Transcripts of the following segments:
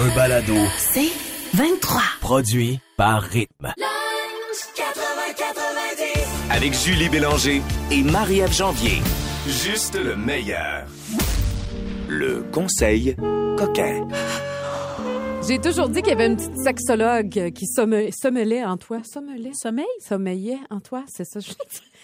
Un balado C'est 23. produit par Rythme. Avec Julie Bélanger et Marie-Ève Janvier. Juste le meilleur. Le conseil coquin. J'ai toujours dit qu'il y avait une petite sexologue qui somme- sommelait en toi. Sommelait? Sommeil? Sommeillait en toi, c'est ça. je-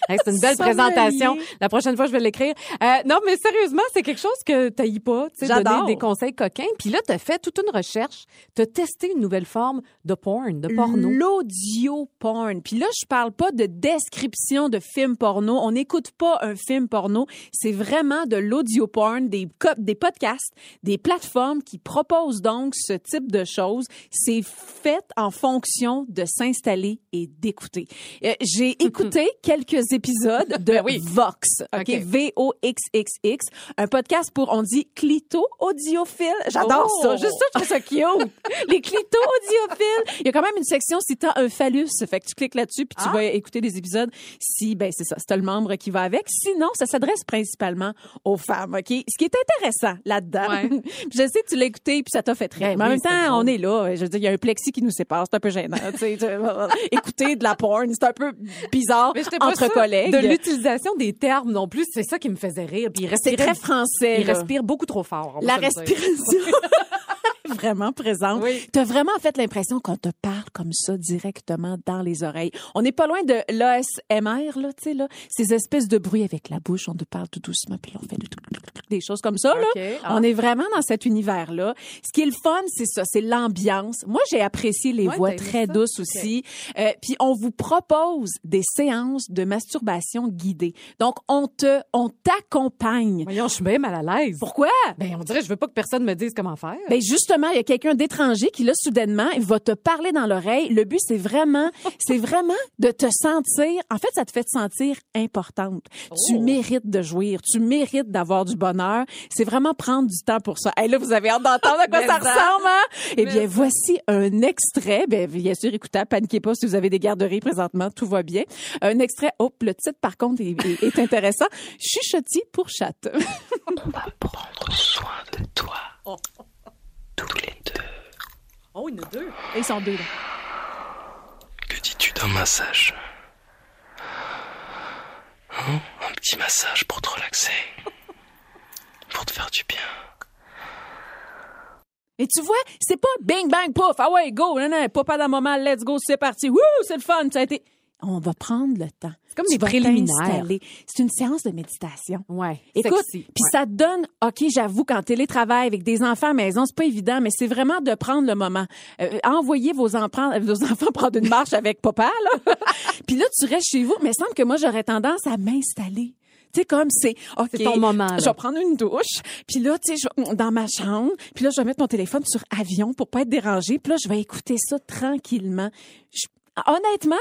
Hey, c'est une belle Sommelier. présentation. La prochaine fois, je vais l'écrire. Euh, non, mais sérieusement, c'est quelque chose que t'haïs pas. Tu sais, donner des conseils coquins. Puis là, t'as fait toute une recherche. T'as testé une nouvelle forme de porn, de porno. L'audio porn. Puis là, je parle pas de description de film porno. On n'écoute pas un film porno. C'est vraiment de l'audio porn, des, des podcasts, des plateformes qui proposent donc ce type de choses. C'est fait en fonction de s'installer et d'écouter. Euh, J'ai écouté quelques épisodes de Vox, OK? V-O-X-X-X, un podcast pour, on dit, clito audiophile. J'adore Oh! ça. Juste ça, je trouve ça cute. Les clitos audiophiles. Il y a quand même une section si t'as un phallus. Fait que tu cliques là-dessus puis tu vas écouter des épisodes si, ben, c'est ça, c'est le membre qui va avec. Sinon, ça s'adresse principalement aux femmes, OK? Ce qui est intéressant là-dedans. Ouais. Je sais que tu l'as écouté puis ça t'a fait rire. Ben Mais en oui, même temps, on est là. Je veux dire, il y a un plexi qui nous sépare. C'est un peu gênant. Écouter de la porn, c'est un peu bizarre Mais pas entre collègues. De l'utilisation des termes non plus, c'est ça qui me faisait rire. Puis il C'est respirait, très français. il là. respire beaucoup trop fort. La respiration. vraiment présente. Oui. Tu as vraiment fait l'impression qu'on te parle comme ça directement dans les oreilles. On n'est pas loin de l'ASMR, là, tu sais, là. Ces espèces de bruits avec la bouche, on te parle tout doucement, puis on fait des, choses comme ça, là. Ah. On est vraiment dans cet univers-là. Ce qui est le fun, c'est ça, c'est l'ambiance. Moi, j'ai apprécié les Ouais, voix très douces aussi. Euh, puis on vous propose des séances de masturbation guidée. Donc, on te, on t'accompagne. Voyons, je suis bien mal à l'aise. Pourquoi? Ben, on dirait, je veux pas que personne me dise comment faire. Ben justement, il y a quelqu'un d'étranger qui là soudainement, va te parler dans l'oreille. Le but c'est vraiment c'est vraiment de te sentir en fait ça te fait te sentir importante. Tu mérites de jouir, tu mérites d'avoir du bonheur. C'est vraiment prendre du temps pour ça. Et là vous avez hâte d'entendre à quoi ça ça. ressemble hein? Eh bien voici un extrait, ben bien sûr écoutable, paniquez pas si vous avez des garderies présentement, tout va bien. Un extrait, hop, le titre par contre est, est- est intéressant. Chuchotis pour chatte. Prendre soin de toi. Tous les deux. Oh, il y en a deux là. Que dis-tu d'un massage Hein? Un petit massage pour te relaxer. Pour te faire du bien. Et tu vois, c'est pas bing bang pouf, ah ouais, go, non, non, pas pas d'un moment, let's go, c'est parti, wouh, c'est le fun, ça a été. On va prendre le temps. C'est comme des préliminaires. C'est une séance de méditation. Ouais. Écoute, puis Ouais. ça te donne, OK, j'avoue, qu'en télétravail avec des enfants à maison, c'est pas évident, mais c'est vraiment de prendre le moment. Euh, envoyez vos, enfants, vos enfants prendre une marche avec papa, là. puis là, tu restes chez vous, mais il semble que moi, j'aurais tendance à m'installer. Tu sais, comme c'est, OK. C'est ton moment, là. Je vais prendre une douche, puis là, tu sais, je- dans ma chambre, puis là, je vais mettre mon téléphone sur avion pour pas être dérangée, puis là, je vais écouter ça tranquillement. Je- honnêtement,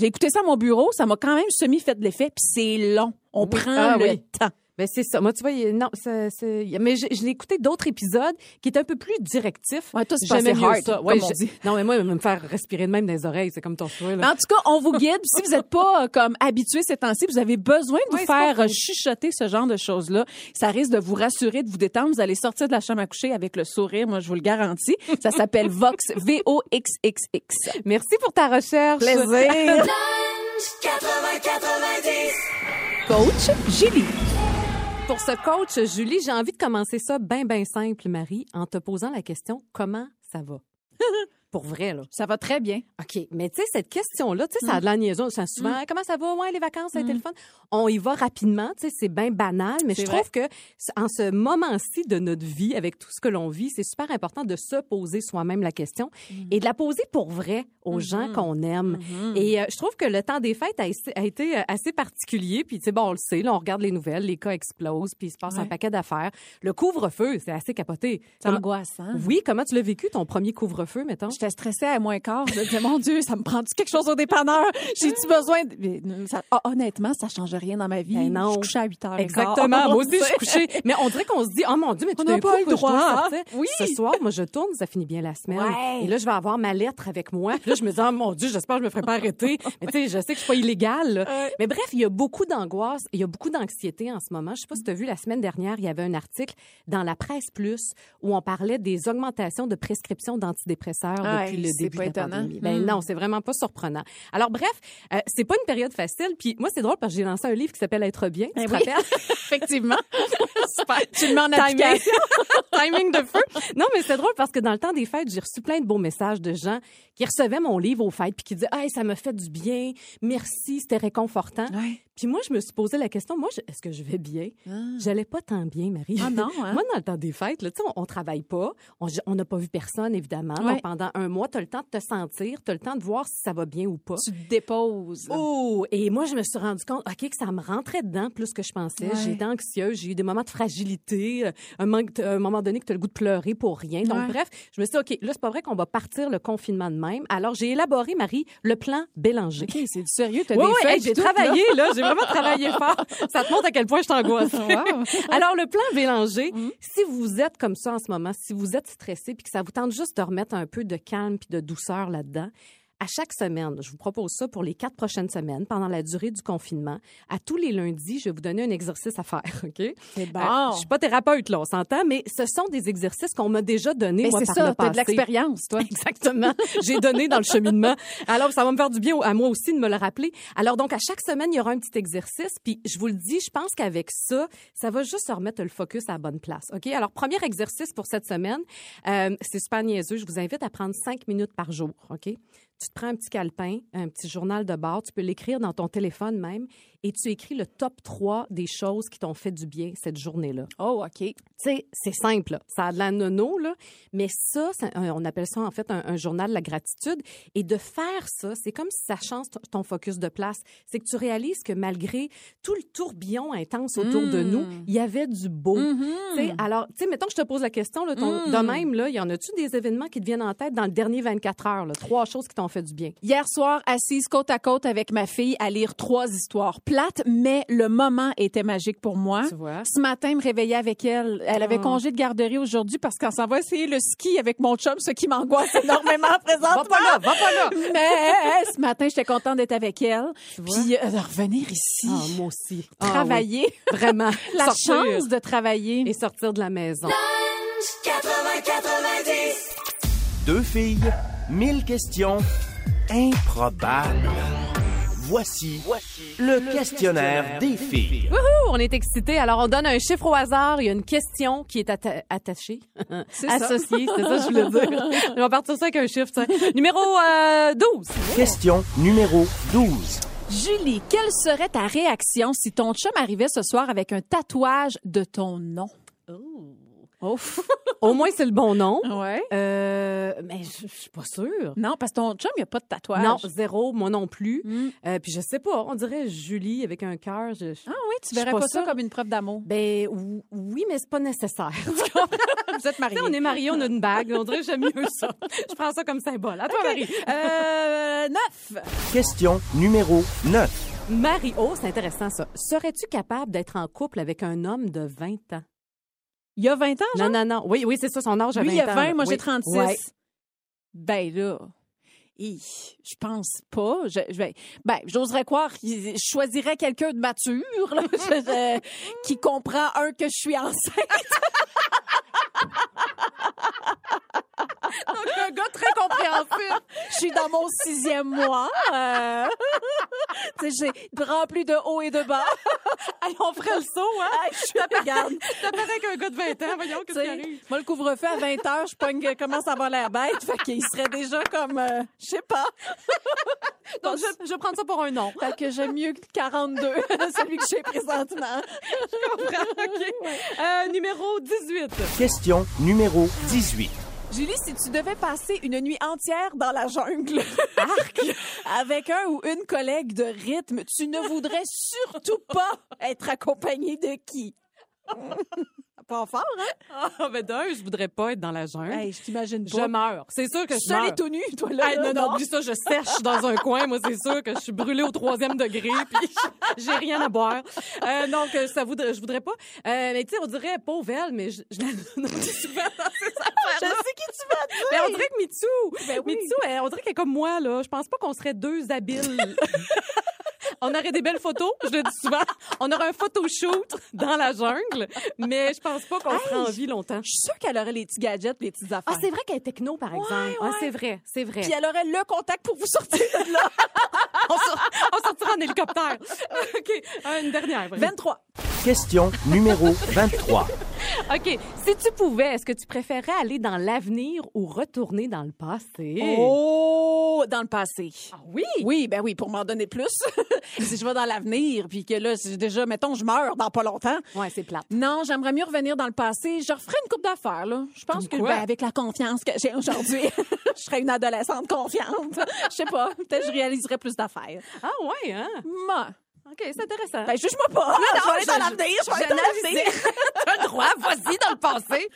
j'ai écouté ça à mon bureau, ça m'a quand même semi fait de l'effet, puis c'est long. On Oui. prend Ah le oui. temps. Ben c'est ça. Moi, tu vois, non, ça- c'est- mais je, je l'ai écouté d'autres épisodes qui étaient un peu plus directifs. Ouais, toi, c'est pas hard, ça. Ouais, comme on je- dit. Non, mais moi, me faire respirer de même dans les oreilles, c'est comme ton choix. Mais Là. en tout cas, on vous guide. si vous n'êtes pas euh, comme habitué ces temps-ci, vous avez besoin de vous Ouais, faire euh, chuchoter ce genre de choses-là. Ça risque de vous rassurer, de vous détendre. Vous allez sortir de la chambre à coucher avec le sourire. Moi, je vous le garantis. Ça s'appelle Vox, V-O-X-X-X. Merci pour ta recherche. Plaisir. Coach Julie. Pour ce coach, Julie, j'ai envie de commencer ça bien, bien simple, Marie, en te posant la question comment ça va? Pour vrai, là. Ça va très bien. OK. Mais tu sais, cette question-là, tu sais, ça a de la niaison. Ça, souvent, comment ça va? Ouais, les vacances, ça a été le fun. On y va rapidement. Tu sais, c'est bien banal, mais je trouve que en ce moment-ci de notre vie, avec tout ce que l'on vit, c'est super important de se poser soi-même la question et de la poser pour vrai aux gens qu'on aime. Et euh, je trouve que le temps des fêtes a, été euh, assez particulier. Puis, tu sais, bon, on le sait, là, on regarde les nouvelles, les cas explosent, puis il se passe un paquet d'affaires. Le couvre-feu, c'est assez capoté. C'est angoissant. Oui, comment tu l'as vécu, ton premier couvre-feu, mettons? J'étais stressée à moins quart. Je me disais, mon Dieu, ça me prend-tu quelque chose au dépanneur? J'ai-tu besoin de... Mais, ça- ah, honnêtement, ça change rien dans ma vie. Ben non. Je couchais à 8 heures. Exactement. Moi aussi, je suis couchée. Mais on dirait qu'on se dit, oh mon Dieu, mais tout On n'a d'un pas le droit, hein? Oui. Ce soir, moi, je tourne, ça finit bien la semaine. Ouais. Et là, je vais avoir ma lettre avec moi. Puis là, je me dis, oh mon Dieu, j'espère que je me ferai pas arrêter. Mais tu sais, je sais que je suis pas illégale. là. Mais bref, il y a beaucoup d'angoisse, il y a beaucoup d'anxiété en ce moment. Je sais pas si tu as vu, la semaine dernière, il y avait un article dans la presse plus où on parlait des augmentations de prescriptions d'antidépresseurs Ouais, depuis le c'est début pas de la étonnant. pandémie. Ben Mm. non, c'est vraiment pas surprenant. Alors bref, euh, c'est pas une période facile. Puis moi, c'est drôle parce que j'ai lancé un livre qui s'appelle Être bien. Tu Ben te rappelles? Effectivement. Super. Tu en Timing. Timing de feu. Non, mais c'est drôle parce que dans le temps des fêtes, j'ai reçu plein de beaux messages de gens qui recevaient mon livre aux fêtes puis qui disaient "Hey, ça m'a fait du bien. Merci, c'était réconfortant." Ouais. Puis moi, je me suis posé la question, moi, est-ce que je vais bien? J'allais pas tant bien, Marie. Ah non, hein? Moi, dans le temps des fêtes, là, on, on travaille pas, on n'a pas vu personne évidemment. Ouais. Donc, pendant un mois, tu as le temps de te sentir, tu as le temps de voir si ça va bien ou pas. Tu te déposes. Oh, et moi, je me suis rendu compte, OK, que ça me rentrait dedans plus que je pensais. Ouais. J'ai été anxieuse, j'ai eu des moments de fragilité, euh, un, manque- un moment donné que tu as le goût de pleurer pour rien. Donc, Ouais. bref, je me suis dit, OK, là, c'est pas vrai qu'on va partir le confinement de même. Alors, j'ai élaboré, Marie, le plan Bélanger. OK, c'est du sérieux. T'as Oui, des oui, feuilles hey, j'ai là. travaillé, là. J'ai vraiment travaillé fort. Ça te montre à quel point je t'angoisse. Wow. Alors, le plan Bélanger, Mm. si vous êtes comme ça en ce moment, si vous êtes stressé puis que ça vous tente juste de remettre un peu de calme de douceur là-dedans, à chaque semaine, je vous propose ça pour les quatre prochaines semaines, pendant la durée du confinement. À tous les lundis, je vais vous donner un exercice à faire, OK? C'est bon. Euh, je suis pas thérapeute, là, on s'entend, mais ce sont des exercices qu'on m'a déjà donnés, moi, c'est par ça, le t'as de passé. l'expérience, toi. Exactement. J'ai donné dans le cheminement. Alors, ça va me faire du bien à moi aussi de me le rappeler. Alors, donc, à chaque semaine, il y aura un petit exercice. Puis, je vous le dis, je pense qu'avec ça, ça va juste se remettre le focus à la bonne place. OK? Alors, premier exercice pour cette semaine, euh, c'est super niaiseux. Je vous invite à prendre cinq minutes par jour. OK? Tu te prends un petit calepin, un petit journal de bord. Tu peux l'écrire dans ton téléphone même. Et tu écris le top 3 des choses qui t'ont fait du bien cette journée-là. Oh, OK. Tu sais, c'est simple. là. Ça a de la nono, là. Mais ça, ça- on appelle ça en fait un, un journal de la gratitude. Et de faire ça, c'est comme si ça change ton focus de place. C'est que tu réalises que malgré tout le tourbillon intense autour de nous, il y avait du beau. Sais, alors, tu sais, mettons que je te pose la question, là, ton, de même, là, y en a-tu des événements qui te viennent en tête dans le dernier 24 heures? Là, trois choses qui t'ont fait du bien. Hier soir, assise côte à côte avec ma fille à lire trois histoires plates, mais le moment était magique pour moi. Tu vois? Ce matin, me réveiller avec elle. Elle avait Oh. congé de garderie aujourd'hui parce qu'on s'en va essayer le ski avec mon chum, ce qui m'angoisse énormément présentement. Va pas là, va pas là! Mais ce matin, j'étais contente d'être avec elle. Puis euh, de revenir ici, Ah, moi aussi. Ah, travailler, oui. Vraiment. la Sortir chance de travailler. Et sortir de la maison. Deux filles, mille questions improbables. Voici, le, questionnaire des filles. Wouhou, on est excités. Alors, on donne un chiffre au hasard. Il y a une question qui est atta- attachée, associée. C'est ça que je voulais dire. On va partir ça avec un chiffre. tiens. Numéro euh, 12. Question numéro 12. Julie, quelle serait ta réaction si ton chum arrivait ce soir avec un tatouage de ton nom? Oh. Au moins, c'est le bon nom. Ouais. Euh, mais je je suis pas sûre. Non, parce que ton chum, il n'y a pas de tatouage. Non, zéro, moi non plus. Mm. Euh, puis je sais pas, on dirait Julie avec un cœur. je- je- Ah oui, tu verrais pas pas, ça comme une preuve d'amour. Ben ou- oui, mais c'est pas nécessaire. Vous êtes mariés. on est mariés, on a une bague. On dirait que j'aime mieux ça. Je prends ça comme symbole. À toi, Marie. Euh, neuf. Question numéro 9. Marie, oh, c'est intéressant ça. Serais-tu capable d'être en couple avec un homme de 20 ans? Il y a 20 ans, genre? Non, non, non. Oui, oui, c'est ça, son âge à 20 Lui, il y a 20, là. moi, Oui. j'ai 36. Ouais. Ben là, je pense pas. Je, je vais- ben, j'oserais croire qu'il je choisirais quelqu'un de mature, là, je- je- qui comprend, un, que je suis enceinte. Donc, un gars très compréhensif. Je suis dans mon sixième mois. euh, tu sais, j'ai rempli de haut et de bas. Hey, on ferait le saut, hein? Hey, je suis regarde. T'apparais qu'un gars de 20 ans. Voyons, qu'est-ce qui arrive? Moi, le couvre-feu à 20 h je pogne commence à avoir l'air bête. Fait qu'il serait déjà comme, euh, je sais pas. Donc, je, je vais prendre ça pour un nom. Fait que j'aime mieux que 42, celui que j'ai présentement. OK. Euh, numéro 18. Question numéro 18. Julie, si tu devais passer une nuit entière dans la jungle avec un ou une collègue de rythme, tu ne voudrais surtout pas être accompagnée de qui? Pas fort, hein? Ah, ben d'un, je voudrais pas être dans la jungle. Hey, je t'imagine je pas. meurs. C'est sûr que je Seule et meurs. tout nu, toi, là. Hey, non, non, oublie ça, je sèche dans un coin. Moi, c'est sûr que je suis brûlée au troisième degré, puis j'ai rien à boire. Euh, donc, euh, ça voudrait, je voudrais pas. Euh, mais tu sais, on dirait pauvre elle, mais je, je la souvent dans ces Je sais qui tu vas dire. Mais on dirait que Mitsu, Ben oui. Elle- on dirait qu'elle est comme moi, là. Je pense pas qu'on serait deux habiles. on aurait des belles photos, je le dis souvent. On aurait un photoshoot dans la jungle, mais je pense pas qu'on serait en vie longtemps. Je suis sûre qu'elle aurait les petits gadgets, les petites affaires. Ah, c'est vrai qu'elle est techno, par exemple. Ah, ouais. c'est vrai, c'est vrai. Puis elle aurait le contact pour vous sortir de là. on, sort- on sortira en hélicoptère. OK, une dernière. vraie. 23. Question numéro 23. OK, si tu pouvais, est-ce que tu préférais aller dans l'avenir ou retourner dans le passé? Oh, dans le passé. Ah oui? Oui, ben oui, pour m'en donner plus. si je vais dans l'avenir, puis que là, si déjà, mettons, je meurs dans pas longtemps. Ouais, c'est plate. Non, j'aimerais mieux revenir dans le passé. Je referais une coupe d'affaires, là. Je pense Comme que, ben, avec la confiance que j'ai aujourd'hui, je serais une adolescente confiante. Je sais pas. Peut-être que je réaliserais plus d'affaires. Ah ouais, hein? Moi. OK, c'est intéressant. Ben, juge-moi pas. je vais aller dans l'avenir. Je vais aller dans l'avenir. T'as le droit, vas-y dans le passé.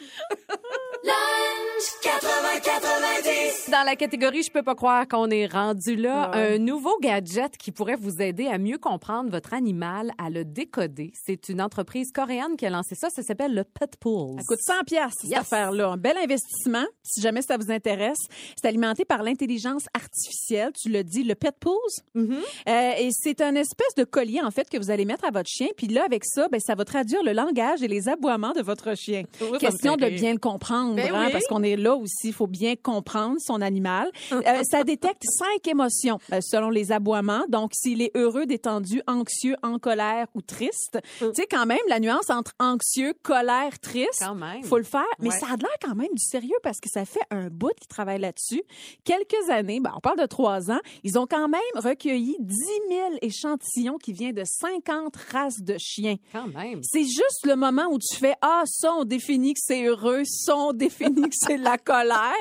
Dans la catégorie Je peux pas croire qu'on est rendu là, un nouveau gadget qui pourrait vous aider à mieux comprendre votre animal, à le décoder. C'est une entreprise coréenne qui a lancé ça. Ça s'appelle le Pet Pool. Ça coûte 100 pièces cette Yes. affaire-là. Un bel investissement, si jamais ça vous intéresse. C'est alimenté par l'intelligence artificielle. Tu le dis, le Pet Pools. Mm-hmm. Euh, et c'est un espèce de collier, en fait, que vous allez mettre à votre chien. Puis là, avec ça, ben, ça va traduire le langage et les aboiements de votre chien. Oui, Question de bien le comprendre, Ben hein, oui. parce qu'on est là aussi. Il faut bien comprendre son animal. Euh, ça détecte cinq émotions euh, selon les aboiements. Donc, s'il est heureux, détendu, anxieux, en colère ou triste. Mm. Tu sais, quand même, la nuance entre anxieux, colère, triste, même. faut le faire. Mais Ouais. ça a l'air quand même du sérieux parce que ça fait un bout qu'ils travaillent là-dessus. Quelques années, ben, on parle de trois ans, ils ont quand même recueilli 10 000 échantillons qui viennent de 50 races de chiens. Quand même. C'est juste le moment où tu fais ah ça on définit que c'est heureux, ça on définit que c'est de la colère.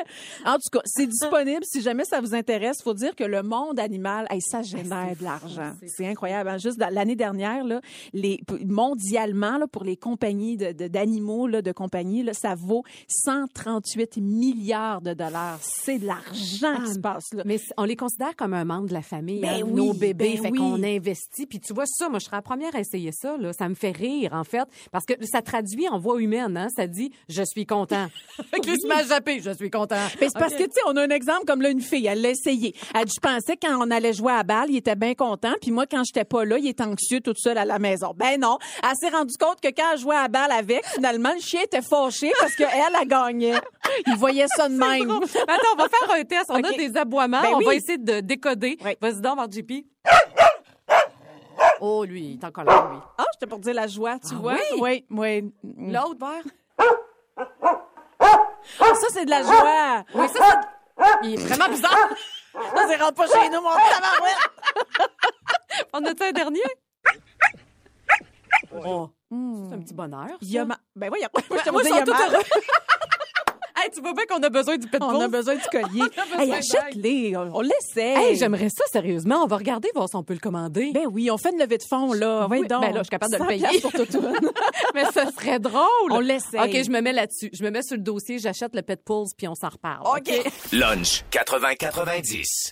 En tout cas, c'est disponible si jamais ça vous intéresse. Faut dire que le monde animal, hey, ça génère de l'argent. C'est incroyable. hein. Juste l'année dernière là, les mondialement là, pour les compagnies de- de- d'animaux là, de compagnie là, ça vaut 138 milliards de dollars. C'est de l'argent qui se passe là. Mais on les considère comme un membre de la famille, Ben hein, oui, nos bébés. ben fait oui. qu'on investit. Puis tu vois ça, moi je serais la première à essayer ça. Là. Ça me fait rire en fait, parce que ça traduit en voix humaine. Hein? Ça dit je suis content. que l'image zappée, je suis content. Mais c'est parce que, tu sais, on a un exemple comme là, une fille, elle l'a essayé. Elle dit, je pensais quand on allait jouer à balle, il était bien content, puis moi, quand j'étais pas là, il était anxieux toute seule à la maison. Ben non. Elle s'est rendue compte que quand elle jouait à balle avec, finalement, le chien était fâché parce qu'elle, elle gagnait. Il voyait ça de même. Attends, on va faire un test. On a des aboiements. Ben on oui. va essayer de décoder. Oui. Vas-y donc, JP. Oh, lui, il est en colère, lui. Ah, j'étais pour dire la joie, tu Ah vois? oui? Oui, oui. L'autre verre? Ah, ça, c'est de la joie. Oui, ça, c'est... Il est vraiment bizarre. Ça, c'est rentre pas chez nous, mon tabarouette. On a-tu un dernier? Oh, c'est un petit bonheur. ça. Il y a ma... Ben Je moi, ils il y a tous mal. heureux. Hey, tu vois bien qu'on a besoin du pet On a besoin du collier. Hey, achète-les. On on l'essaie. Hey, j'aimerais ça, sérieusement. On va regarder, voir si on peut le commander. Ben oui, on fait une levée de fonds, là. Oui, Oui, donc. ben là, je suis capable de le 100 payer. pour tout. Mais ça serait drôle. On l'essaye. OK, je me mets là-dessus. Je me mets sur le dossier, j'achète le pet pulse, puis on s'en reparle. OK. Lunch 80-90.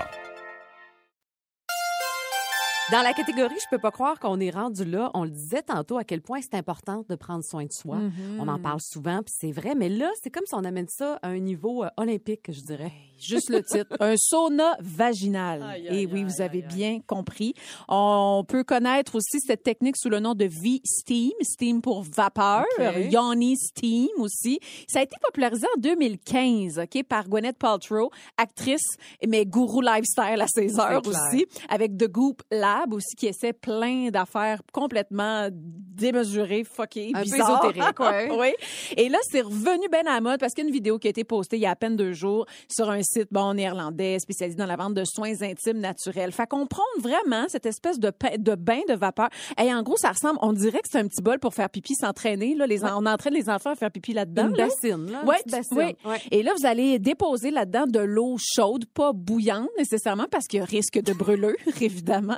Dans la catégorie, je peux pas croire qu'on est rendu là. On le disait tantôt à quel point c'est important de prendre soin de soi. Mhm. On en parle souvent, puis c'est vrai. Mais là, c'est comme si on amène ça à un niveau euh, olympique, je dirais. Juste le titre. Un sauna vaginal. Aïe, Et oui, aïe, vous avez bien compris. On peut connaître aussi cette technique sous le nom de V-Steam. Steam pour vapeur. OK. Yoni Steam aussi. Ça a été popularisé en 2015, OK, par Gwyneth Paltrow, actrice, mais gourou lifestyle à ses heures aussi, avec The Goop Lab aussi, qui essaie plein d'affaires complètement démesurées, fuckées, Un peu bizarres. ésotérique, ouais. oui. Et là, c'est revenu bien à la mode parce qu'il y a une vidéo qui a été postée il y a à peine deux jours sur un site bon néerlandais spécialisé dans la vente de soins intimes naturels. Fait qu'on prend vraiment cette espèce de, de bain de vapeur. Et en gros, ça ressemble, on dirait que c'est un petit bol pour faire pipi s'entraîner. Là, les, On entraîne les enfants à faire pipi là-dedans. Une là. bassine, là. une Ouais, petite bassine. oui. Ouais. Et là, vous allez déposer là-dedans de l'eau chaude, pas bouillante nécessairement, parce qu'il y a risque de brûlure, évidemment.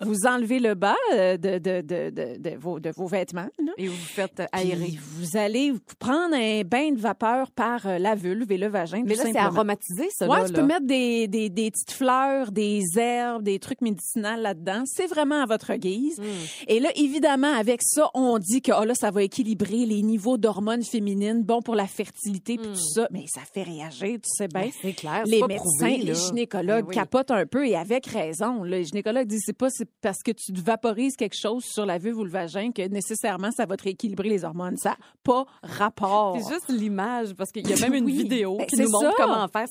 Vous enlevez le bas euh, de, de, de, de, de vos, de vos vêtements. là. Et vous faites euh, Puis aérer. Vous allez prendre un bain de vapeur par euh, la vulve et le vagin. Mais là, c'est aromatisé, ça, Ouais, là. tu là. peux mettre des, des, des petites fleurs, des herbes, des trucs médicinaux là-dedans. C'est vraiment à votre guise. Hmm. Et là, évidemment, avec ça, on dit que oh là, ça va équilibrer les niveaux d'hormones féminines, bon pour la fertilité, puis tout ça. Mais ça fait réagir, tu sais bien. Ben, c'est clair, Les médecins, prouvé, les gynécologues Ben oui. capotent un peu et avec raison. là. Les gynécologues disent c'est pas parce que tu vaporises quelque chose sur la vulve ou le vagin que nécessairement ça va te rééquilibrer les hormones. Ça pas rapport. C'est juste l'image, parce qu'il y a même une Oui. vidéo Ben, qui nous montre ça. comment faire.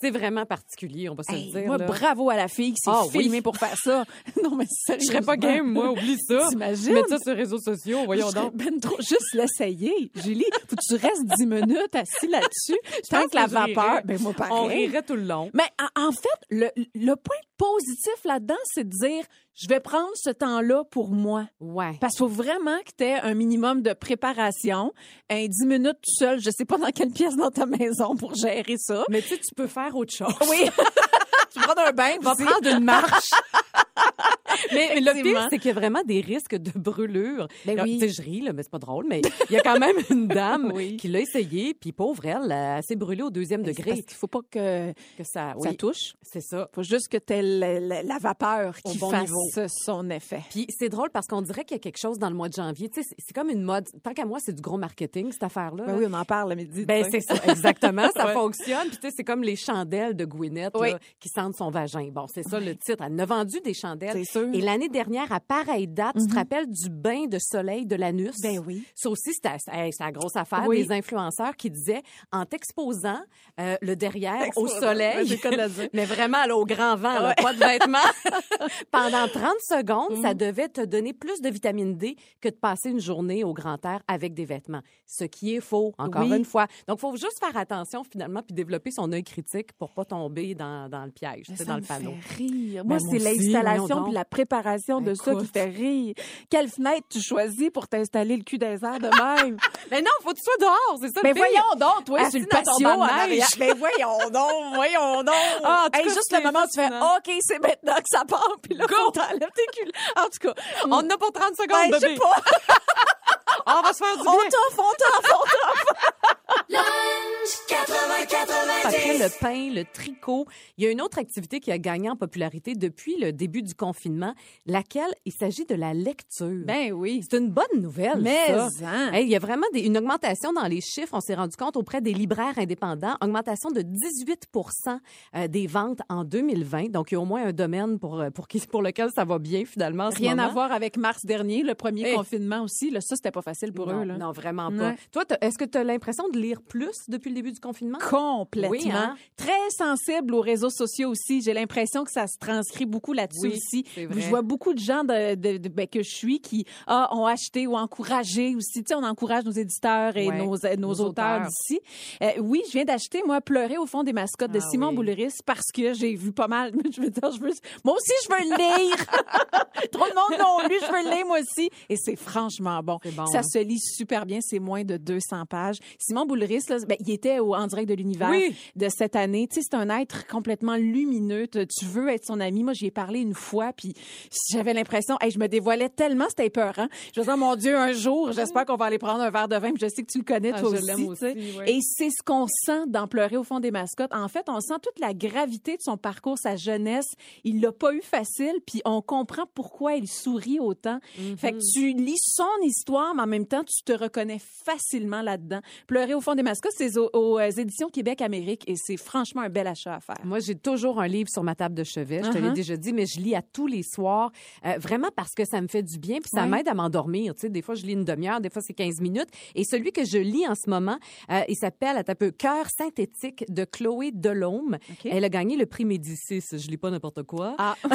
C'est, vraiment particulier, on va se Hey, le dire. moi, là. bravo à la fille qui s'est Ah oui. filmée pour faire ça. non, mais. Je serais pas game, moi, oublie ça. T'imagines? Mettre ça sur les réseaux sociaux, voyons donc. ben trop juste l'essayer. Julie, faut que tu restes 10 minutes assis là-dessus. Tant que la que rirais. vapeur, ben moi pareil. On rirait tout le long. Mais en, en fait, le, le point positif là-dedans, c'est de dire, je vais prendre ce temps-là pour moi. Ouais. Parce qu'il faut vraiment que tu aies un minimum de préparation. Un 10 minutes tout seul, je sais pas dans quelle pièce dans ta maison pour gérer ça. Mais tu sais, tu peux faire autre chose. Oui. tu prends un bain, Va puis prendre une marche. mais, mais le pire, c'est qu'il y a vraiment des risques de brûlure. Ben oui. Sais, je ris, là, mais c'est pas drôle, mais il y a quand même une dame Oui. qui l'a essayé, puis pauvre elle, elle s'est brûlée au deuxième C'est degré. Parce qu'il faut pas que Que ça, touche. c'est ça. faut juste que tu aies la, la- la vapeur Au qui bon fasse niveau. son effet. Puis c'est drôle parce qu'on dirait qu'il y a quelque chose dans le mois de janvier. Tu sais, c'est- comme une mode. Tant qu'à moi, c'est du gros marketing, cette affaire-là. Ben oui, on en parle à midi. Ben, c'est ça, exactement. Ça Ouais. fonctionne. Puis, tu sais, c'est comme les chandelles de Gwyneth Oui. là, qui sentent son vagin. Bon, c'est ça le titre. Elle a vendu des chandelles. C'est sûr. Et l'année dernière, à pareille date, tu te rappelles du bain de soleil de l'anus? Ben oui. Ça aussi, c'était hey, la grosse affaire Oui. des influenceurs qui disaient, en t'exposant euh, le derrière au soleil, mais vraiment là, au grand vent, là, Ouais. pas de vêtements, pendant 30 secondes, Mm. ça devait te donner plus de vitamine D que de passer une journée au grand air avec des vêtements. Ce qui est faux, encore Oui. une fois. Donc, il faut juste faire attention finalement puis développer son œil critique pour pas tomber dans, dans le piège, Ça dans me le panneau. fait rire. Ben, Moi, c'est l'installation puis la préparation de ça qui Écoute. fait rire. Quelle fenêtre tu choisis pour t'installer le cul airs de même? Mais non, faut que tu sois dehors, c'est ça Mais le voyons donc, toi, Assis sur le patio en neige. Mais voyons donc, voyons donc. Ah, Hey, juste le moment où tu fais. OK, c'est maintenant que ça part, puis là, faut t'enlèves tes culs. En tout cas, On en a pour 30 secondes, ben, je sais bébé. pas. On va se faire du On bien. t'offre, on t'offre, on t'offre. Après le pain, le tricot, il y a une autre activité qui a gagné en popularité depuis le début du confinement, laquelle il s'agit de la lecture. Ben oui. c'est une bonne nouvelle. Mais, ça. hein. Hey, il y a vraiment des- une augmentation dans les chiffres. On s'est rendu compte auprès des libraires indépendants, augmentation de 18% euh, des ventes en 2020. Donc, il y a au moins un domaine pour, euh, pour, qui, pour lequel ça va bien finalement. Rien à voir avec mars dernier, le premier Hey. confinement aussi. Là, ça, c'était pas facile pour non, eux. Là. non, vraiment pas. Ouais. Toi, est-ce que tu as l'impression de lire plus depuis le début du confinement? Complètement. Oui, hein? Très sensible aux réseaux sociaux aussi. J'ai l'impression que ça se transcrit beaucoup là-dessus Oui, aussi. Je vois beaucoup de gens de, de- de- ben, que je suis qui ah, ont acheté ou encouragé aussi. Tu sais, on encourage nos éditeurs et Ouais, nos, euh, nos, nos auteurs, d'ici. Euh, oui, je viens d'acheter, moi, Pleurer au fond des mascottes de Ah Simon oui. Bouliris parce que j'ai vu pas mal. Je veux dire, je veux... Moi aussi, je veux le lire. Trop de monde non lu, je veux le lire moi aussi. Et c'est franchement bon. Ça hein? se lit super bien. C'est moins de 200 pages. Simon Bouliris, là, ben, il était au, en direct de l'univers. Oui. De cette année. Tu sais, c'est un être complètement lumineux. Tu veux être son ami. Moi, j'y ai parlé une fois, puis j'avais l'impression, hey, je me dévoilais tellement, c'était peur. Hein? Je me disais, mon Dieu, un jour, j'espère qu'on va aller prendre un verre de vin. Puis je sais que tu le connais Ah, toi je aussi. Et c'est ce qu'on sent dans pleurer au fond des mascottes. En fait, on sent toute la gravité de son parcours, sa jeunesse. Il l'a pas eu facile, puis on comprend pourquoi il sourit autant. Fait que tu lis son histoire, mais en même temps, tu te reconnais facilement là-dedans. Pleurer au fond des mascottes, c'est aux, aux, euh, éditions Québec Amérique et c'est franchement un bel achat à faire. Moi, j'ai toujours un livre sur ma table de chevet. Je te l'ai Uh-huh. déjà dit, mais je lis à tous les soirs, euh, vraiment parce que ça me fait du bien, puis ça m'aide à m'endormir. Tu sais, des fois, je lis une demi-heure, des fois, c'est 15 minutes. Et celui que je lis en ce moment, euh, il s'appelle, à peu, Cœur synthétique de Chloé Delhomme. Elle a gagné le prix Médicis. Je lis pas n'importe quoi. Ah.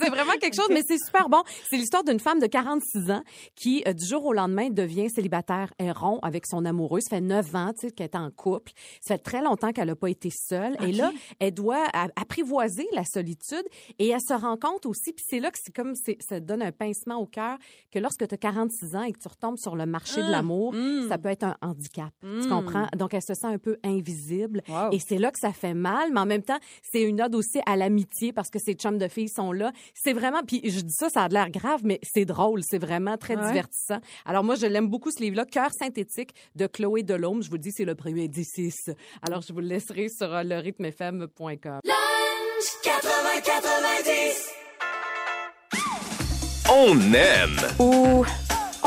c'est vraiment quelque chose, mais c'est super bon. C'est l'histoire d'une femme de 46 ans qui, euh, du jour au lendemain, devient célibataire et rond avec son amoureux. Ça fait 9 ans tu sais, qu'elle est en couple. Ça fait très longtemps qu'elle n'a pas été seule. Et là, elle doit apprivoiser la solitude et elle se rend compte aussi, puis c'est là que c'est comme, ça donne un pincement au cœur, que lorsque tu as 46 ans et que tu retombes sur le marché de Ah, l'amour, mm. ça peut être un handicap. Tu Mm. comprends? Donc, elle se sent un peu invisible. Wow. Et c'est là que ça fait mal, mais en même temps, c'est une ode aussi à l'amitié parce que ces chums de filles sont là. C'est vraiment, puis je dis ça, ça a l'air grave, mais c'est drôle, c'est vraiment très Ouais. divertissant. Alors moi, je l'aime beaucoup ce livre-là, Cœur synthétique de Chloé Delhomme. Je vous le dis, c'est le premier D6. Alors je vous le laisserai sur euh, lerythmefm.com. On aime. Ou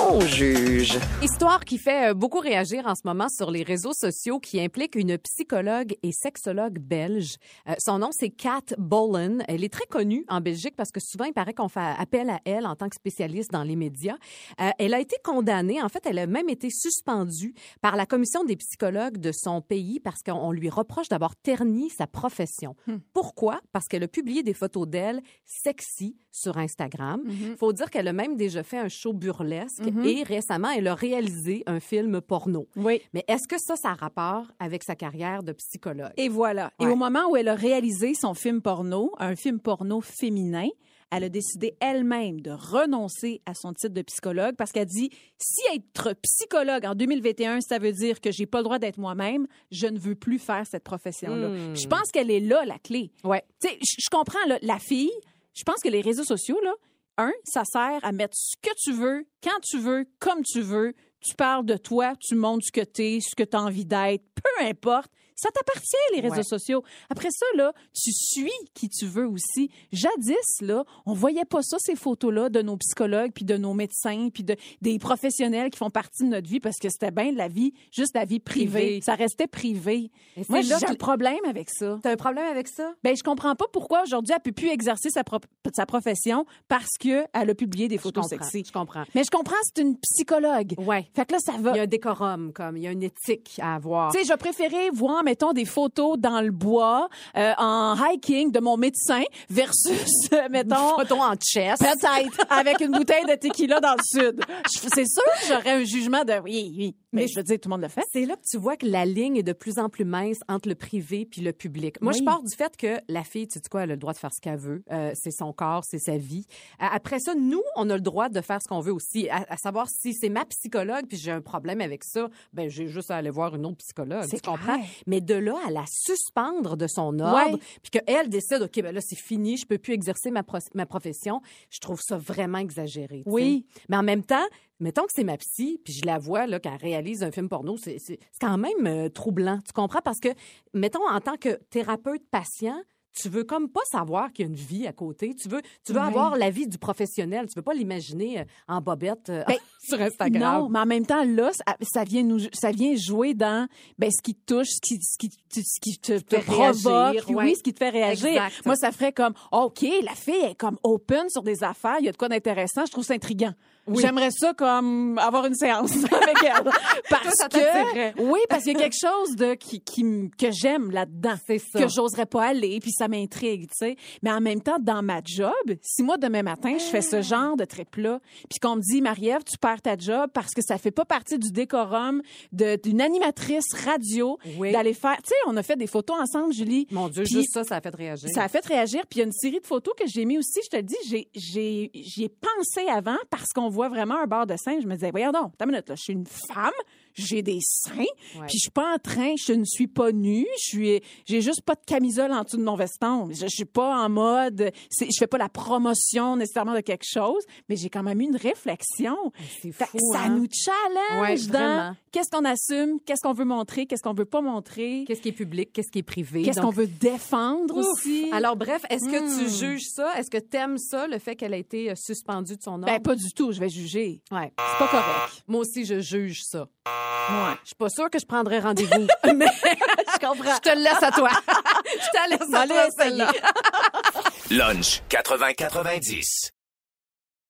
on juge. Histoire qui fait euh, beaucoup réagir en ce moment sur les réseaux sociaux qui implique une psychologue et sexologue belge. Euh, son nom, c'est Kat Bolen. Elle est très connue en Belgique parce que souvent, il paraît qu'on fait appel à elle en tant que spécialiste dans les médias. Euh, elle a été condamnée. En fait, elle a même été suspendue par la commission des psychologues de son pays parce qu'on lui reproche d'avoir terni sa profession. Pourquoi? Parce qu'elle a publié des photos d'elle sexy sur Instagram. Il faut dire qu'elle a même déjà fait un show burlesque Mhm. et récemment, elle a réalisé un film porno. Oui. Mais est-ce que ça, ça a rapport avec sa carrière de psychologue? Et voilà. Et au moment où elle a réalisé son film porno, un film porno féminin, elle a décidé elle-même de renoncer à son titre de psychologue parce qu'elle dit si être psychologue en 2021, ça veut dire que j'ai pas le droit d'être moi-même, je ne veux plus faire cette profession-là. Hmm. Je pense qu'elle est là la clé. Ouais. Tu sais, je je comprends là, la fille. Je pense que les réseaux sociaux là, un, ça sert à mettre ce que tu veux, quand tu veux, comme tu veux. Tu parles de toi, tu montres ce que tu es, ce que tu as envie d'être, peu importe. Ça t'appartient, les réseaux Ouais. sociaux. Après ça, là, tu suis qui tu veux aussi. Jadis, là, on voyait pas ça, ces photos-là, de nos psychologues, puis de nos médecins, puis de, des professionnels qui font partie de notre vie, parce que c'était bien de la vie, juste la vie privée. Privée. Ça restait privé. Et Moi, là j'ai un problème avec ça. T'as un problème avec ça? Ben, je comprends pas pourquoi aujourd'hui elle peut plus exercer sa, pro- sa profession parce que elle a publié des Je photos comprends. sexy. Je comprends. Mais je comprends, c'est une psychologue. Ouais. Fait que là, ça va. Il y a un décorum, comme. Il y a une éthique à avoir. Tu sais, je préférais voir, mettons, des photos dans le bois, euh, en hiking de mon médecin versus, euh, mettons, Photo en chest. peut-être, avec une bouteille de tequila dans le sud. C'est sûr que j'aurais un jugement de oui, oui. Mais, Mais je veux dire, tout le monde le fait. C'est là que tu vois que la ligne est de plus en plus mince entre le privé puis le public. Moi, Oui. je pars du fait que la fille, tu sais quoi, elle a le droit de faire ce qu'elle veut. Euh, c'est son corps, c'est sa vie. Après ça, nous, on a le droit de faire ce qu'on veut aussi. À, à savoir si c'est ma psychologue puis j'ai un problème avec ça, ben j'ai juste à aller voir une autre psychologue. Tu comprends? clair. Mais de là à la suspendre de son ordre, puis qu'elle décide, ok, ben là c'est fini, je peux plus exercer ma, pro- ma profession. Je trouve ça vraiment exagéré. Oui. Mais en même temps, mettons que c'est ma psy, puis je la vois là qu'elle réalise un film porno, c'est quand même euh, troublant. Tu comprends? Parce que, mettons, en tant que thérapeute patient, tu veux comme pas savoir qu'il y a une vie à côté. Tu veux, tu veux Oui. avoir la vie du professionnel. Tu veux pas l'imaginer euh, en bobette euh, Ben, sur Instagram. Non, mais en même temps, là, ça, vient nous, ça vient jouer dans ben, ce qui te touche, ce qui, ce qui, ce qui te, te fait réagir, provoque, ouais. oui, ce qui te fait réagir. Exact. Moi, ça ferait comme, OK, la fille est comme open sur des affaires, il y a de quoi d'intéressant, je trouve ça intriguant. Oui. J'aimerais ça comme avoir une séance avec elle. Parce que, oui, parce qu'il y a quelque chose de, qui, qui que j'aime là-dedans. C'est ça. Que j'oserais pas aller, puis ça m'intrigue, tu sais. Mais en même temps, dans ma job, si moi, demain matin, je fais Ah. ce genre de trip-là, puis qu'on me dit, Marie-Ève, tu perds ta job parce que ça fait pas partie du décorum d'une animatrice radio Oui. d'aller faire... Tu sais, on a fait des photos ensemble, Julie. Mon Dieu, juste ça, ça a fait réagir. ça a fait réagir. Puis il y a une série de photos que j'ai mis aussi. Je te le dis, j'ai, j'ai, j'y ai pensé avant parce qu'on voit vraiment un bar de sein. Je me disais, voyons donc, une minute, là, je suis une femme, j'ai des seins, puis je suis pas en train, je ne suis pas nue, je suis, j'ai juste pas de camisole en dessous de mon veston. Je, je suis pas en mode, je fais pas la promotion nécessairement de quelque chose, mais j'ai quand même eu une réflexion. C'est fou, ça hein? nous challenge Ouais, dans vraiment. qu'est-ce qu'on assume, qu'est-ce qu'on veut montrer, qu'est-ce qu'on veut pas montrer, Qu'est-ce qui est public, qu'est-ce qui est privé? qu'est-ce qu'on veut défendre Ouf. aussi? Alors bref, est-ce que tu Hmm. juges ça? Est-ce que tu aimes ça, le fait qu'elle a été euh, suspendue de son ordre? ben pas du tout, je vais juger. ouais. C'est pas correct. Moi aussi, je juge ça. Ouais. Je suis pas sûre que je prendrais rendez-vous, mais je comprends. Je te le laisse à toi. je te laisse à toi, celle-là. Lunch 80-90.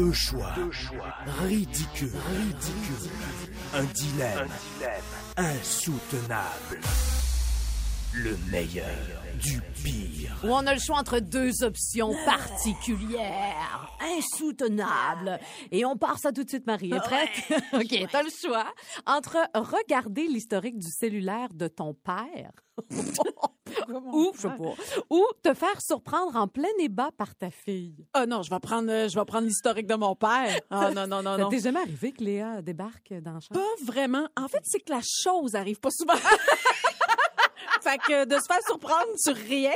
Deux choix. Ridicule. Ridicule. Un dilemme. Insoutenable. Le meilleur du pire. Où on a le choix entre deux options particulières, insoutenables. Et on part ça tout de suite, Marie. Es prête? OK, t'as le choix entre regarder l'historique du cellulaire de ton père ou, je sais pas, ou te faire surprendre en plein ébat par ta fille. Ah non, je vais prendre, euh, je vais prendre l'historique de mon père. Ah non, non, non, Ça non. t'est jamais arrivé que Léa débarque dans le champ? Pas vraiment. En fait, c'est que la chose arrive pas souvent. fait que de se faire surprendre sur rien,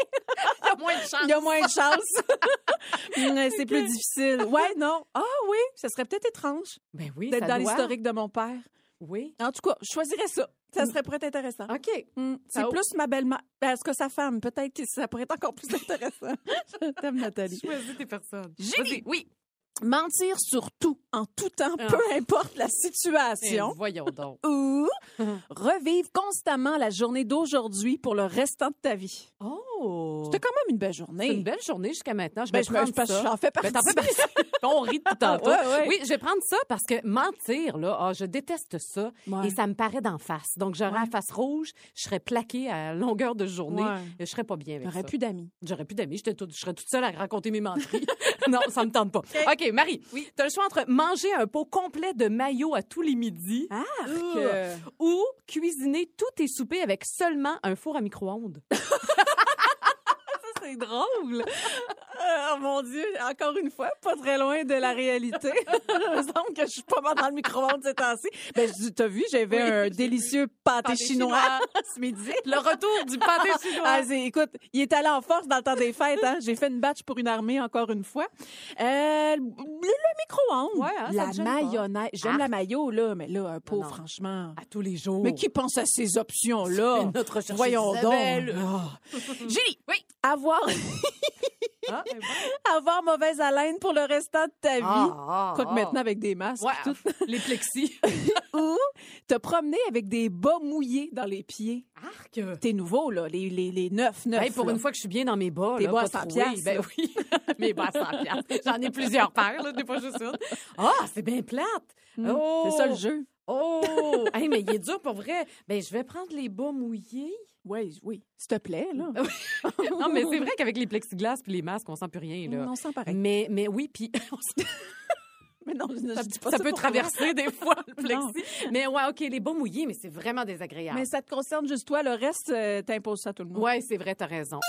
Il y a moins de chance. il y a moins de chance. Mm, c'est plus difficile. Ouais, non. Ah oui, ça serait peut-être étrange Ben oui, d'être dans l'historique de mon père. Oui. En tout cas, je choisirais ça. Ça serait peut-être intéressant. OK. Mm, C'est plus ma belle-mère. Ben, Est-ce que sa femme? Peut-être que ça pourrait être encore plus intéressant. Je t'aime, Nathalie. Choisis tes personnes. Julie. Oui. Mentir sur tout, en tout temps, Ah. peu importe la Eh, situation. voyons donc. Ou revivre constamment la journée d'aujourd'hui pour le restant de ta vie. Oh! C'était quand même une belle journée. C'est une belle journée jusqu'à maintenant. Je Ben, vais me- prendre ça. j'en fais Ben, partie. fais partie. On rit depuis tantôt. Ouais, ouais. Oui, je vais prendre ça parce que mentir, là, ah, je déteste ça. Ouais. Et ça me paraît d'en face. Donc, j'aurais la face rouge, je serais plaquée à longueur de journée. Et je serais pas bien avec J'aurais ça. plus d'amis. J'aurais plus d'amis. Je serais toute seule à raconter mes menteries. non, ça me tente pas. OK, Marie, oui. tu as le choix entre manger un pot complet de maillot à tous les midis Euh, ou cuisiner tous tes soupers avec seulement un four à micro-ondes. c'est drôle. Oh mon Dieu, encore une fois, pas très loin de la réalité. Il me semble que je suis pas mal dans le micro-ondes ces temps-ci. Ben, t'as vu, j'avais Oui. un délicieux pâté, Pâté chinois, chinois. ce midi. Le retour du pâté chinois. Ah, écoute, il est allé en force dans le temps des fêtes. Hein? J'ai fait une batch pour une armée encore une fois. Euh, le, le micro-ondes, Ouais, hein, la mayonnaise. J'aime Ah. la mayo, là, mais là, un pot, non. franchement. à tous les jours. Mais qui pense à ces options-là? Notre Voyons donc. Ah. Julie, oui. Avoir, Ah, ben. avoir mauvaise haleine pour le restant de ta vie. Ah, Quoique ah. maintenant avec des masques. Ouais, tout. les plexis. Ou te promener avec des bas mouillés dans les pieds. Arc. T'es nouveau, là, les, les, les neufs, neufs. Hey, pour là. une fois que je suis bien dans mes bas, Tes là, bas pas à 100 troués. piastres, Ben oui, mes bas à 100 piastres. J'en ai plusieurs paires, là, des pas juste une. Ah, c'est bien plate. Mm, Oh. C'est ça le jeu. Oh! hey, mais il est dur pour vrai. Ben, je vais prendre les bas mouillés. Oui, oui. S'il te plaît, là. non, mais c'est vrai qu'avec les plexiglas puis les masques, on sent plus rien, là. On sent pareil. Mais, mais oui, puis Mais non, je, je ça, dis pas ça ça peut traverser des fois le plexi. Mais ouais, OK, les bas mouillés, mais c'est vraiment désagréable. Mais ça te concerne juste toi. Le reste, euh, t'imposes ça à tout le monde. Ouais, c'est vrai, t'as raison.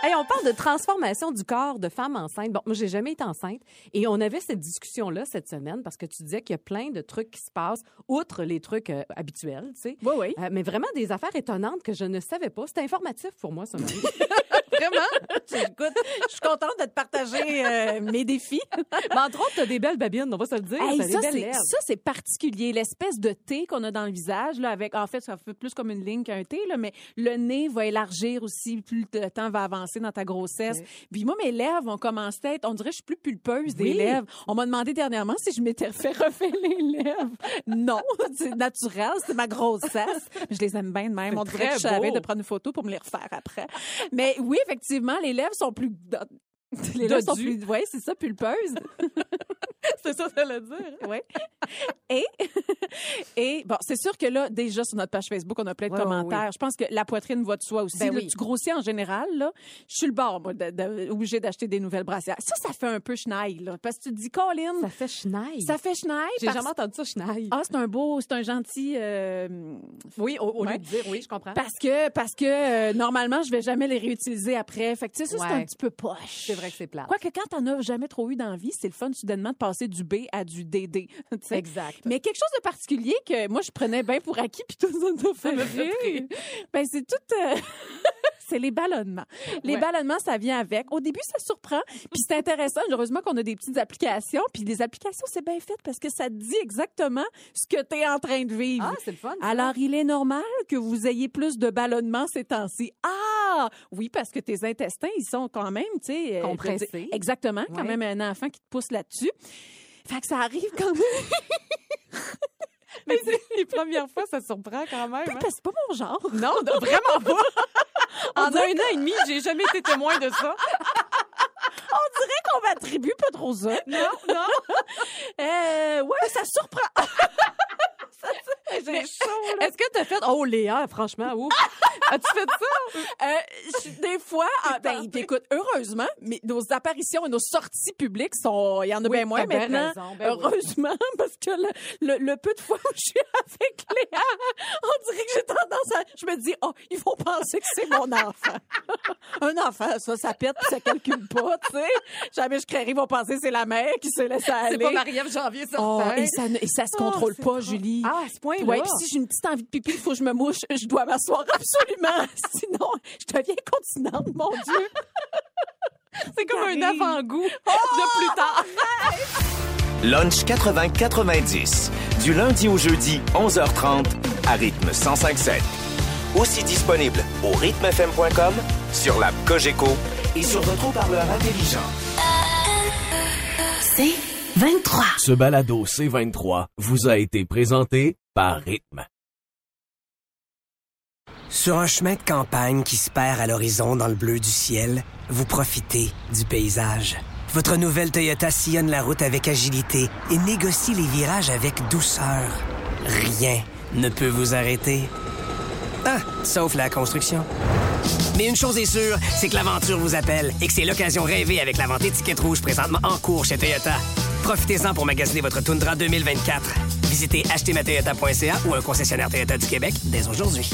Hey, on parle de transformation du corps de femme enceinte. Bon, moi, j'ai jamais été enceinte. Et on avait cette discussion-là cette semaine parce que tu disais qu'il y a plein de trucs qui se passent, outre les trucs euh, habituels, tu sais. Oui, oui. Euh, mais vraiment des affaires étonnantes que je ne savais pas. C'était informatif pour moi, ça, Marie. vraiment? Écoute, je suis contente de te partager euh, mes défis. Mais entre autres, t'as des belles babines, on va se le dire. Hey, ça, c'est, lèvres. ça, c'est particulier. L'espèce de T qu'on a dans le visage, là, avec, en fait, ça fait plus comme une ligne qu'un T, là, mais le nez va élargir aussi plus le temps va avancer dans ta grossesse. Puis moi, mes lèvres vont commencer à être, on dirait je suis plus pulpeuse des Oui. lèvres. On m'a demandé dernièrement si je m'étais fait refaire les lèvres. Non, c'est naturel, c'est ma grossesse. Je les aime bien de même. On dirait que je savais de prendre une photo pour me les refaire après. Mais oui, effectivement, les lèvres sont plus... Les lèvres sont plus... Oui, c'est ça, pulpeuses. C'est ça, ça le dire. Oui. Et, et bon, c'est sûr que là, déjà sur notre page Facebook, on a plein de Ouais, commentaires. Je pense que la poitrine va de soi aussi. Ben là. oui. Tu grossis en général, là. Je suis le bord, moi, de- de- obligée d'acheter des nouvelles brassières. Ça, ça fait un peu schneil, là. Parce que tu te dis, Colin. Ça fait schneil. Ça fait schneil. J'ai parce- jamais entendu ça, schneil. Ah, c'est un beau, c'est un gentil. euh, Oui, au, au Ouais. lieu de dire oui, je comprends. Parce que, parce que euh, normalement, je vais jamais les réutiliser après. Fait que, tu sais, ça, c'est un petit peu poche. C'est vrai que c'est plat. Quoique, quand t'en as jamais trop eu d'envie, c'est le fun soudainement de passer du B à du DD. Exact. Mais quelque chose de particulier que moi, je prenais bien pour acquis, puis tout ça nous fait rire. Ben, c'est tout... euh, c'est les ballonnements. Les Ouais. ballonnements, ça vient avec. Au début, ça surprend, puis c'est intéressant. Heureusement qu'on a des petites applications, puis les applications, c'est bien fait parce que ça te dit exactement ce que tu es en train de vivre. Ah, c'est le fun. Alors, il est normal que vous ayez plus de ballonnements ces temps-ci. Ah! Oui, parce que tes intestins, ils sont quand même, tu sais... euh, Compressés. dire, Exactement. Quand Ouais. même un enfant qui te pousse là-dessus. Fait que ça arrive quand même. Mais c'est- les premières fois, ça surprend quand même. hein. Parce que c'est pas mon genre. Non, vraiment pas. En un an et demi, j'ai jamais été témoin de ça. On dirait qu'on m'attribue pas trop ça. Non, non. Euh, ouais, ça surprend. J'ai chaud, là. Est-ce que t'as fait... Oh, Léa, franchement, ouf. As-tu fait ça? Euh, je- des fois, ah, ben, écoute, heureusement, mais nos apparitions et nos sorties publiques sont, il y en a Oui, bien moins t'as bien maintenant. raison, ben oui. heureusement, parce que le, le, le peu de fois où je suis avec Léa, on dirait que j'ai tendance à, je me dis, oh, ils vont penser que c'est mon enfant. Un enfant, ça, ça pète puis ça calcule pas, tu sais. Jamais je créerais, ils vont penser que c'est la mère qui se laisse aller. C'est pas Marie-Ève Janvier, ça. Oh, et ça, ne- et ça se Oh, contrôle pas, Julie. Ah, à ce Ouais, puis si j'ai une petite envie de pipi, il faut que je me mouche, je dois m'asseoir absolument. Sinon, je deviens continente, mon Dieu. C'est comme un avant-goût de plus tard. Lunch 80-90. Du lundi au jeudi, 11h30, à rythme 105.7. Aussi disponible au rythmefm.com, sur l'app Cogeco et sur votre haut-parleur intelligent. C'est 23. Ce balado C23 vous a été présenté Sur un chemin de campagne qui se perd à l'horizon dans le bleu du ciel, vous profitez du paysage. Votre nouvelle Toyota sillonne la route avec agilité et négocie les virages avec douceur. Rien ne peut vous arrêter. Sauf la construction. Mais une chose est sûre, c'est que l'aventure vous appelle et que c'est l'occasion rêvée avec la vente étiquette rouge présentement en cours chez Toyota. Profitez-en pour magasiner votre Tundra 2024. Visitez achetermatoyota.ca ou un concessionnaire Toyota du Québec dès aujourd'hui.